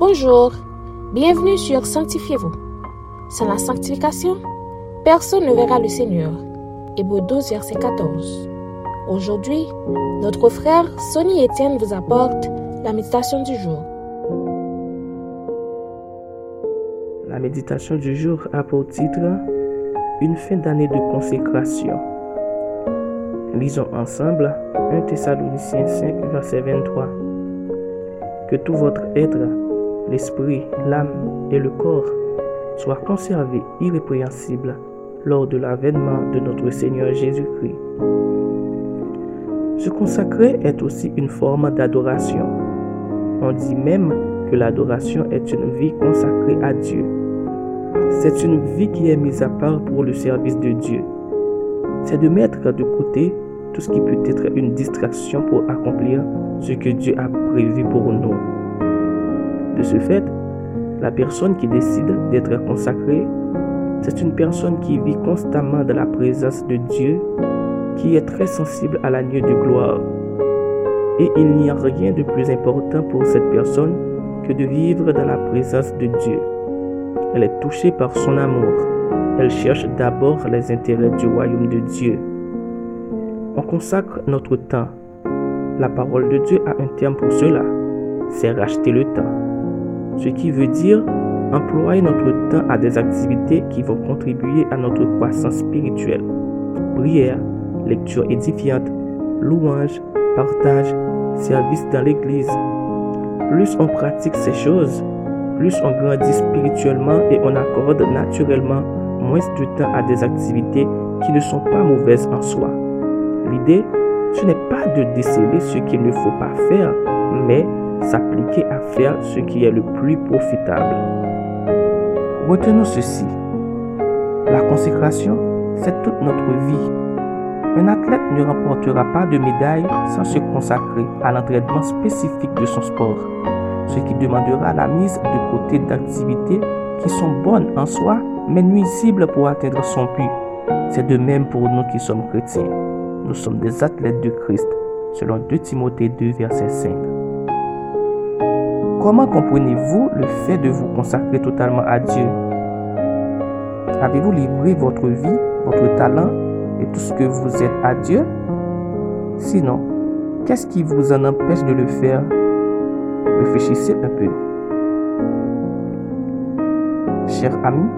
Bonjour, bienvenue sur Sanctifiez-vous. Sans la sanctification, personne ne verra le Seigneur. Hébreu 12, verset 14. Aujourd'hui, notre frère Sonny Etienne vous apporte la méditation du jour. La méditation du jour a pour titre Une fin d'année de consécration. Lisons ensemble 1 Thessaloniciens 5, verset 23. Que tout votre être, l'esprit, l'âme et le corps soient conservés irrépréhensibles lors de l'avènement de notre Seigneur Jésus-Christ. Se consacrer est aussi une forme d'adoration. On dit même que l'adoration est une vie consacrée à Dieu. C'est une vie qui est mise à part pour le service de Dieu. C'est de mettre de côté tout ce qui peut être une distraction pour accomplir ce que Dieu a prévu pour nous. De ce fait, la personne qui décide d'être consacrée, c'est une personne qui vit constamment dans la présence de Dieu, qui est très sensible à l'agneau de gloire. Et il n'y a rien de plus important pour cette personne que de vivre dans la présence de Dieu. Elle est touchée par son amour. Elle cherche d'abord les intérêts du royaume de Dieu. On consacre notre temps. La parole de Dieu a un terme pour cela. C'est racheter le temps. Ce qui veut dire employer notre temps à des activités qui vont contribuer à notre croissance spirituelle. Prière, lecture édifiante, louange, partage, service dans l'église. Plus on pratique ces choses, plus on grandit spirituellement et on accorde naturellement moins de temps à des activités qui ne sont pas mauvaises en soi. L'idée, ce n'est pas de déceler ce qu'il ne faut pas faire, mais s'appliquer à faire ce qui est le plus profitable. Retenons ceci. La consécration, c'est toute notre vie. Un athlète ne remportera pas de médaille sans se consacrer à l'entraînement spécifique de son sport, ce qui demandera la mise de côté d'activités qui sont bonnes en soi, mais nuisibles pour atteindre son but. C'est de même pour nous qui sommes chrétiens. Nous sommes des athlètes de Christ, selon 2 Timothée 2, verset 5. Comment comprenez-vous le fait de vous consacrer totalement à Dieu? Avez-vous livré votre vie, votre talent et tout ce que vous êtes à Dieu? Sinon, qu'est-ce qui vous en empêche de le faire? Réfléchissez un peu. Chers amis,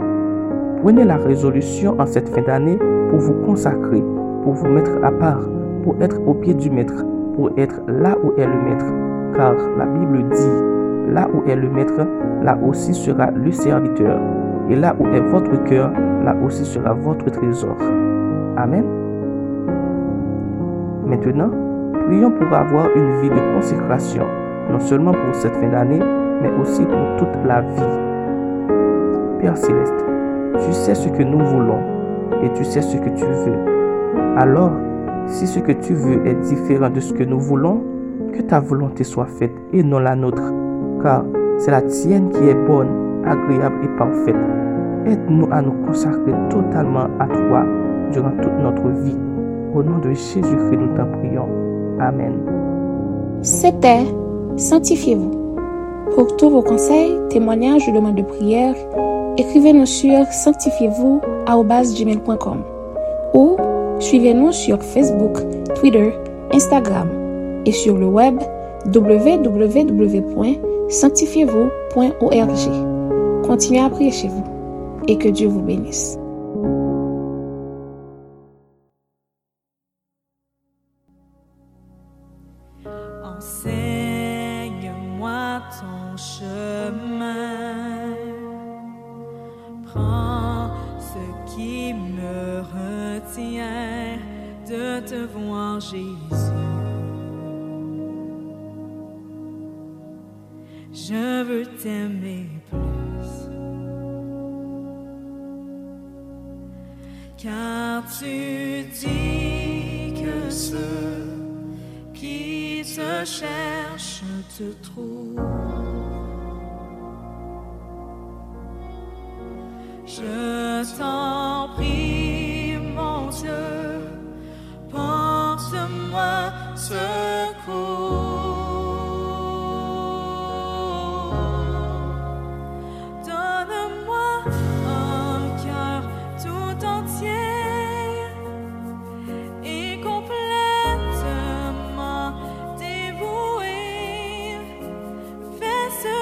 prenez la résolution en cette fin d'année pour vous consacrer, pour vous mettre à part, pour être au pied du maître, pour être là où est le maître. Car la Bible dit, là où est le maître, là aussi sera le serviteur. Et là où est votre cœur, là aussi sera votre trésor. Amen. Maintenant, prions pour avoir une vie de consécration, non seulement pour cette fin d'année, mais aussi pour toute la vie. Père céleste, tu sais ce que nous voulons et tu sais ce que tu veux. Alors, si ce que tu veux est différent de ce que nous voulons, que ta volonté soit faite et non la nôtre, car c'est la tienne qui est bonne, agréable et parfaite. Aide-nous à nous consacrer totalement à toi durant toute notre vie. Au nom de Jésus-Christ, nous t'en prions. Amen. C'était Sanctifiez-vous. Pour tous vos conseils, témoignages ou demandes de prière, écrivez-nous sur sanctifiez-vous ou suivez-nous sur Facebook, Twitter, Instagram et sur le web www.sanctifiez-vous.org. Continuez à prier chez vous et que Dieu vous bénisse. Enseigne-moi ton chemin. Prends ce qui me retient de te voir, Jésus. Je veux t'aimer plus. Car tu dis que ceux qui te cherchent te trouvent. Je t'en prie, mon Dieu, porte-moi secours.